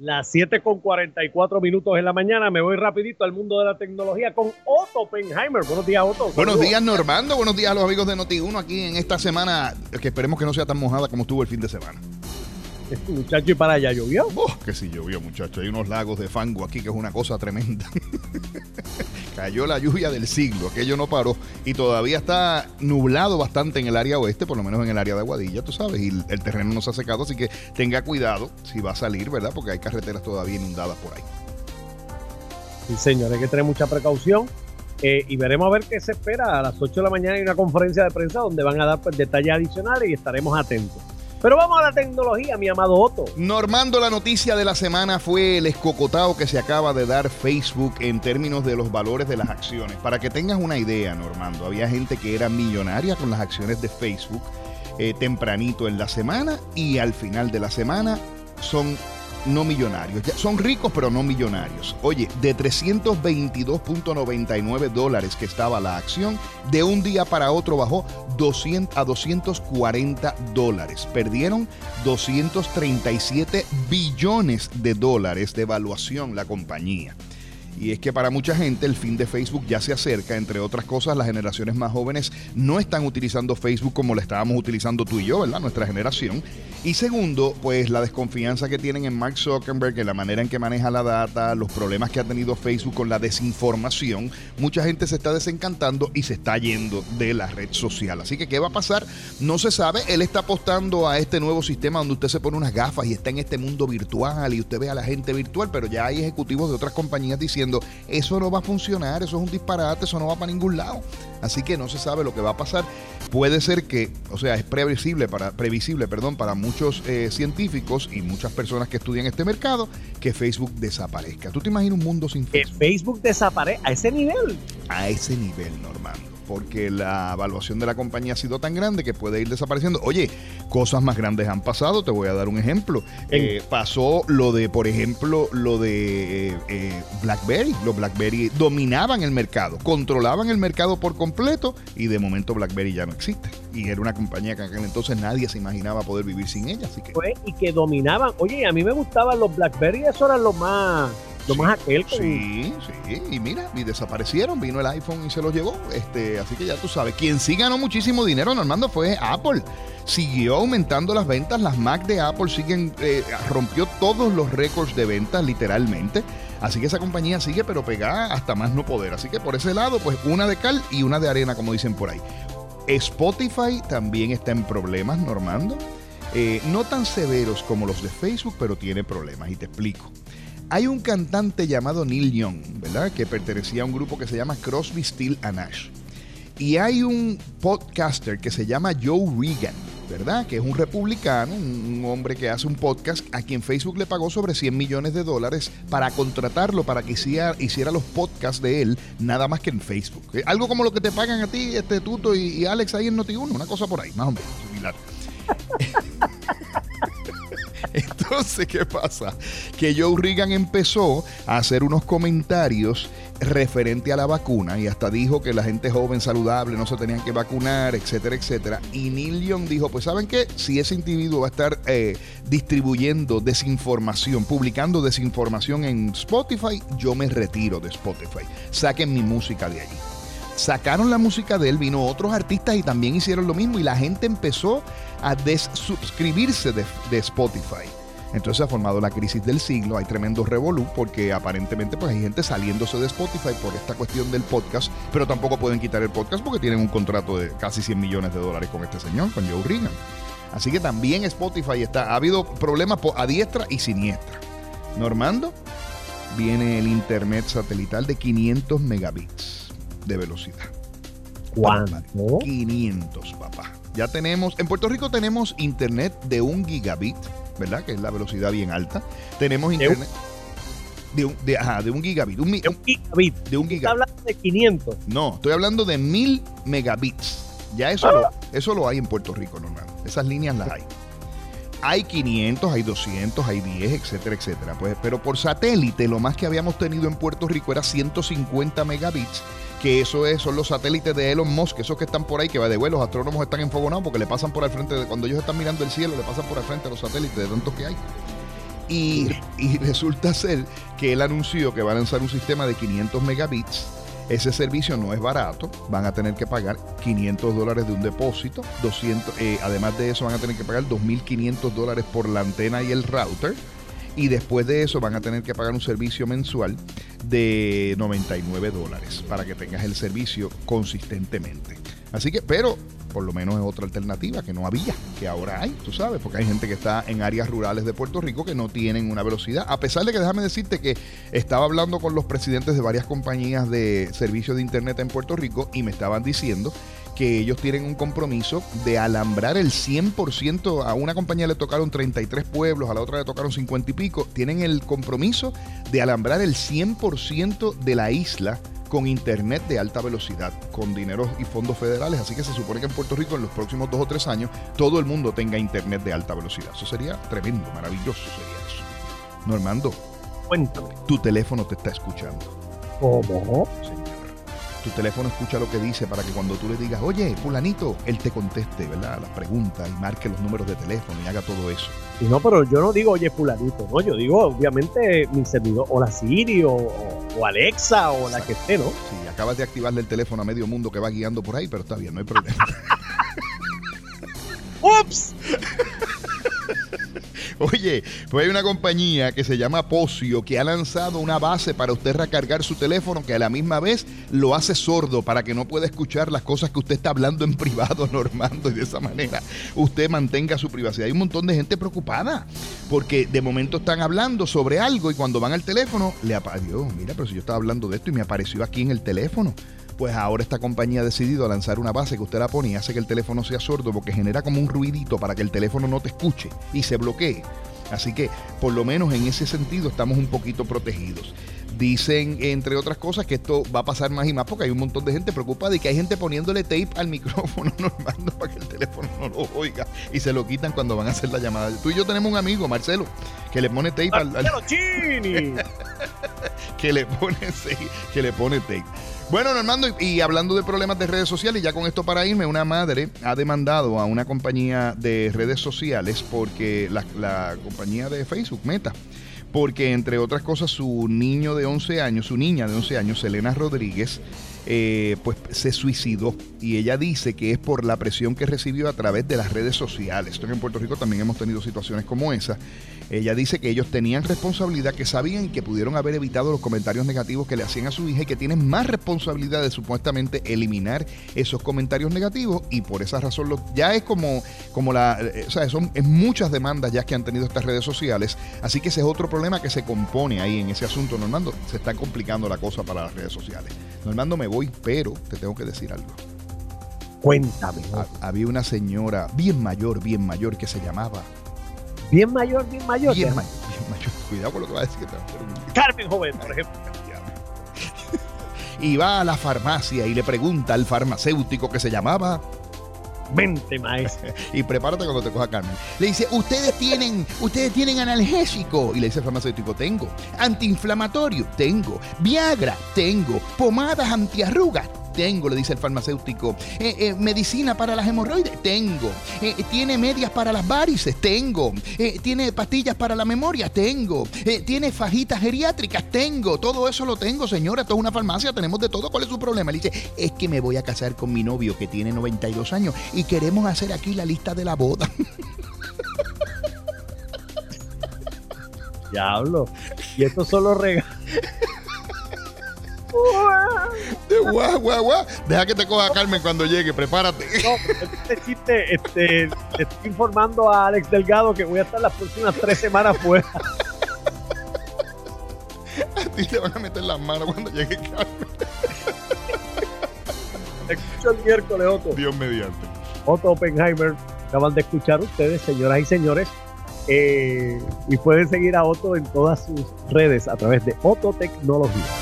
Las 7 con 44 minutos en la mañana. Me voy rapidito al mundo de la tecnología con Otto Oppenheimer. Buenos días, Otto. Buenos días, Normando. Buenos días a los amigos de Noti1 aquí en esta semana que esperemos que no sea tan mojada como estuvo el fin de semana. Muchacho, ¿y para allá llovió? Oh, que sí llovió, muchacho. Hay unos lagos de fango aquí que es una cosa tremenda. Cayó la lluvia del siglo, aquello no paró. Y todavía está nublado bastante en el área oeste, por lo menos en el área de Aguadilla, tú sabes. Y el terreno no se ha secado, así que tenga cuidado si va a salir, ¿verdad? Porque hay carreteras todavía inundadas por ahí. Sí, señor, hay que tener mucha precaución. Eh, y veremos a ver qué se espera. A las 8 de la mañana hay una conferencia de prensa donde van a dar pues, detalles adicionales y estaremos atentos. Pero vamos a la tecnología, mi amado Otto. Normando, la noticia de la semana fue el escocotado que se acaba de dar Facebook en términos de los valores de las acciones. Para que tengas una idea, Normando, había gente que era millonaria con las acciones de Facebook eh, tempranito en la semana y al final de la semana son no millonarios. son ricos, pero no millonarios. Oye, de 322.99 dólares que estaba la acción, de un día para otro bajó 200 a 240 dólares. Perdieron 237 billones de dólares de evaluación la compañía. Y es que para mucha gente el fin de Facebook ya se acerca, entre otras cosas, las generaciones más jóvenes no están utilizando Facebook como lo estábamos utilizando tú y yo, ¿verdad? Nuestra generación. Y segundo, pues la desconfianza que tienen en Mark Zuckerberg, en la manera en que maneja la data, los problemas que ha tenido Facebook con la desinformación, mucha gente se está desencantando y se está yendo de la red social. Así que, ¿qué va a pasar? No se sabe. Él está apostando a este nuevo sistema donde usted se pone unas gafas y está en este mundo virtual y usted ve a la gente virtual, pero ya hay ejecutivos de otras compañías diciendo, eso no va a funcionar, eso es un disparate, eso no va para ningún lado. Así que no se sabe lo que va a pasar. Puede ser que, o sea, es previsible para, previsible, perdón, para muchos eh, científicos y muchas personas que estudian este mercado que Facebook desaparezca. ¿Tú te imaginas un mundo sin Facebook? Que Facebook desaparezca a ese nivel. A ese nivel, normal porque la evaluación de la compañía ha sido tan grande que puede ir desapareciendo. Oye, cosas más grandes han pasado, te voy a dar un ejemplo. Eh, pasó lo de, por ejemplo, lo de eh, eh, BlackBerry. Los BlackBerry dominaban el mercado, controlaban el mercado por completo y de momento BlackBerry ya no existe. Y era una compañía que en aquel entonces nadie se imaginaba poder vivir sin ella. Así que... y que dominaban. Oye, a mí me gustaban los BlackBerry, eso eran los más lo más aquel. Sí, sí, y mira, y desaparecieron, vino el iPhone y se los llevó. Este, así que ya tú sabes, quien sí ganó muchísimo dinero, Normando, fue Apple. Siguió aumentando las ventas, las Mac de Apple siguen, eh, rompió todos los récords de ventas, literalmente. Así que esa compañía sigue, pero pegada hasta más no poder. Así que por ese lado, pues una de cal y una de arena, como dicen por ahí. Spotify también está en problemas, Normando. Eh, no tan severos como los de Facebook, pero tiene problemas y te explico. Hay un cantante llamado Neil Young, ¿verdad? Que pertenecía a un grupo que se llama Crosby, Steel Nash. Y hay un podcaster que se llama Joe Regan, ¿verdad? Que es un republicano, un, hombre que hace un podcast a quien Facebook le pagó sobre 100 millones de dólares para contratarlo para que hiciera, hiciera los podcasts de él, nada más que en Facebook. Eh, algo como lo que te pagan a ti, este Tuto y, y Alex ahí en Noti1, una cosa por ahí, más o menos similar. Entonces, ¿qué pasa? Que Joe Reagan empezó a hacer unos comentarios referente a la vacuna y hasta dijo que la gente joven saludable no se tenían que vacunar, etcétera, etcétera. Y Neil Young dijo, pues ¿saben qué? Si ese individuo va a estar eh, distribuyendo desinformación, publicando desinformación en Spotify, yo me retiro de Spotify. Saquen mi música de allí sacaron la música de él, vino otros artistas y también hicieron lo mismo y la gente empezó a desuscribirse de, de Spotify. Entonces se ha formado la crisis del siglo, hay tremendo revolú porque aparentemente pues hay gente saliéndose de Spotify por esta cuestión del podcast, pero tampoco pueden quitar el podcast porque tienen un contrato de casi 100 millones de dólares con este señor, con Joe Regan. Así que también Spotify está, ha habido problemas a diestra y siniestra. Normando, viene el internet satelital de 500 megabits de velocidad. ¿Cuánto? 500, papá. Ya tenemos, en Puerto Rico tenemos internet de un gigabit, ¿verdad? Que es la velocidad bien alta. Tenemos internet de un, de, ajá, de un gigabit. Un, de un gigabit. De un gigabit. ¿Estás hablando de 500? No, estoy hablando de mil megabits. Ya eso, lo, eso lo hay en Puerto Rico, normal. Esas líneas las hay. Hay 500, hay 200, hay 10, etcétera, etcétera. Pues, pero por satélite, lo más que habíamos tenido en Puerto Rico era 150 megabits que eso es, son los satélites de Elon Musk, esos que están por ahí, que va de vuelo, los astrónomos están enfogonados porque le pasan por al frente, de, cuando ellos están mirando el cielo, le pasan por al frente a los satélites de tantos que hay. Y, resulta ser que él anunció que va a lanzar un sistema de 500 megabits ese servicio no es barato, van a tener que pagar 500 dólares de un depósito, 200, eh, además de eso van a tener que pagar 2.500 dólares por la antena y el router. Y después de eso van a tener que pagar un servicio mensual de 99 dólares para que tengas el servicio consistentemente. Así que, pero por lo menos es otra alternativa que no había, que ahora hay, tú sabes, porque hay gente que está en áreas rurales de Puerto Rico que no tienen una velocidad. A pesar de que déjame decirte que estaba hablando con los presidentes de varias compañías de servicios de Internet en Puerto Rico y me estaban diciendo que ellos tienen un compromiso de alambrar el 100%, a una compañía le tocaron 33 pueblos, a la otra le tocaron 50 y pico, tienen el compromiso de alambrar el 100% de la isla con internet de alta velocidad, con dinero y fondos federales. Así que se supone que en Puerto Rico en los próximos dos o tres años todo el mundo tenga internet de alta velocidad. Eso sería tremendo, maravilloso sería eso. Normando, cuéntame. Tu teléfono te está escuchando. ¿Cómo? Tu teléfono escucha lo que dice para que cuando tú le digas, oye, fulanito, él te conteste, ¿verdad? Las preguntas y marque los números de teléfono y haga todo eso. Y no, pero yo no digo, oye, fulanito, no, yo digo, obviamente, mi servidor, o la Siri, o, Alexa, o la que esté, ¿no? Sí, acabas de activarle el teléfono a medio mundo que va guiando por ahí, pero está bien, no hay problema. ¡Ups! Oye, pues hay una compañía que se llama Pocio que ha lanzado una base para usted recargar su teléfono que a la misma vez lo hace sordo para que no pueda escuchar las cosas que usted está hablando en privado, Normando, y de esa manera usted mantenga su privacidad. Hay un montón de gente preocupada porque de momento están hablando sobre algo y cuando van al teléfono le apareció, mira, pero si yo estaba hablando de esto y me apareció aquí en el teléfono pues ahora esta compañía ha decidido lanzar una base que usted la pone y hace que el teléfono sea sordo porque genera como un ruidito para que el teléfono no te escuche y se bloquee. Así que por lo menos en ese sentido estamos un poquito protegidos. Dicen, entre otras cosas, que esto va a pasar más y más porque hay un montón de gente preocupada y que hay gente poniéndole tape al micrófono normal para que el teléfono no lo oiga y se lo quitan cuando van a hacer la llamada. Tú y yo tenemos un amigo, Marcelo, que le pone tape al... al... que le pone que le pone tape. Bueno, Normando, y hablando de problemas de redes sociales, ya con esto para irme, una madre ha demandado a una compañía de redes sociales porque la, compañía de Facebook, Meta, porque entre otras cosas su niño de 11 años, su niña de 11 años, Selena Rodríguez, eh, pues se suicidó. Y ella dice que es por la presión que recibió a través de las redes sociales. Esto en Puerto Rico también hemos tenido situaciones como esa. Ella dice que ellos tenían responsabilidad, que sabían que pudieron haber evitado los comentarios negativos que le hacían a su hija y que tienen más responsabilidad de supuestamente eliminar esos comentarios negativos. Y por esa razón lo, ya es como, como la, eh, o sea, son muchas demandas ya que han tenido estas redes sociales, así que ese es otro problema que se compone ahí en ese asunto, Normando, se está complicando la cosa para las redes sociales. Normando, me voy, pero te tengo que decir algo. Cuéntame. había una señora bien mayor, bien mayor que se llamaba Bien mayor, bien mayor. Bien, mayor, bien mayor. Cuidado con lo que va a decir. Carmen Joven, por ejemplo. y va a la farmacia y le pregunta al farmacéutico que se llamaba Mente, maestro. y prepárate cuando te coja Carmen. Le dice, ustedes tienen, ustedes tienen analgésico. Y le dice el farmacéutico, tengo. Antiinflamatorio, tengo. Viagra, tengo. Pomadas antiarrugas, tengo, le dice el farmacéutico. Eh, eh, medicina para las hemorroides, tengo. Eh, tiene medias para las varices, tengo. tiene pastillas para la memoria, tengo. tiene fajitas geriátricas, tengo. Todo eso lo tengo, señora. Esto es una farmacia, tenemos de todo. ¿Cuál es su problema? Le dice, es que me voy a casar con mi novio que tiene 92 años y queremos hacer aquí la lista de la boda. Diablo. Y estos son los regalos. De guau, guau, guau. Deja que te coja Carmen cuando llegue, prepárate. No, este chiste, este, estoy informando a Alex Delgado que voy a estar las próximas tres semanas fuera. A ti te van a meter las manos cuando llegue Carmen. escucho el miércoles, Otto. Dios mediante. Otto Oppenheimer, acaban de escuchar ustedes, señoras y señores. Eh, y pueden seguir a Otto en todas sus redes a través de Otto Tecnología.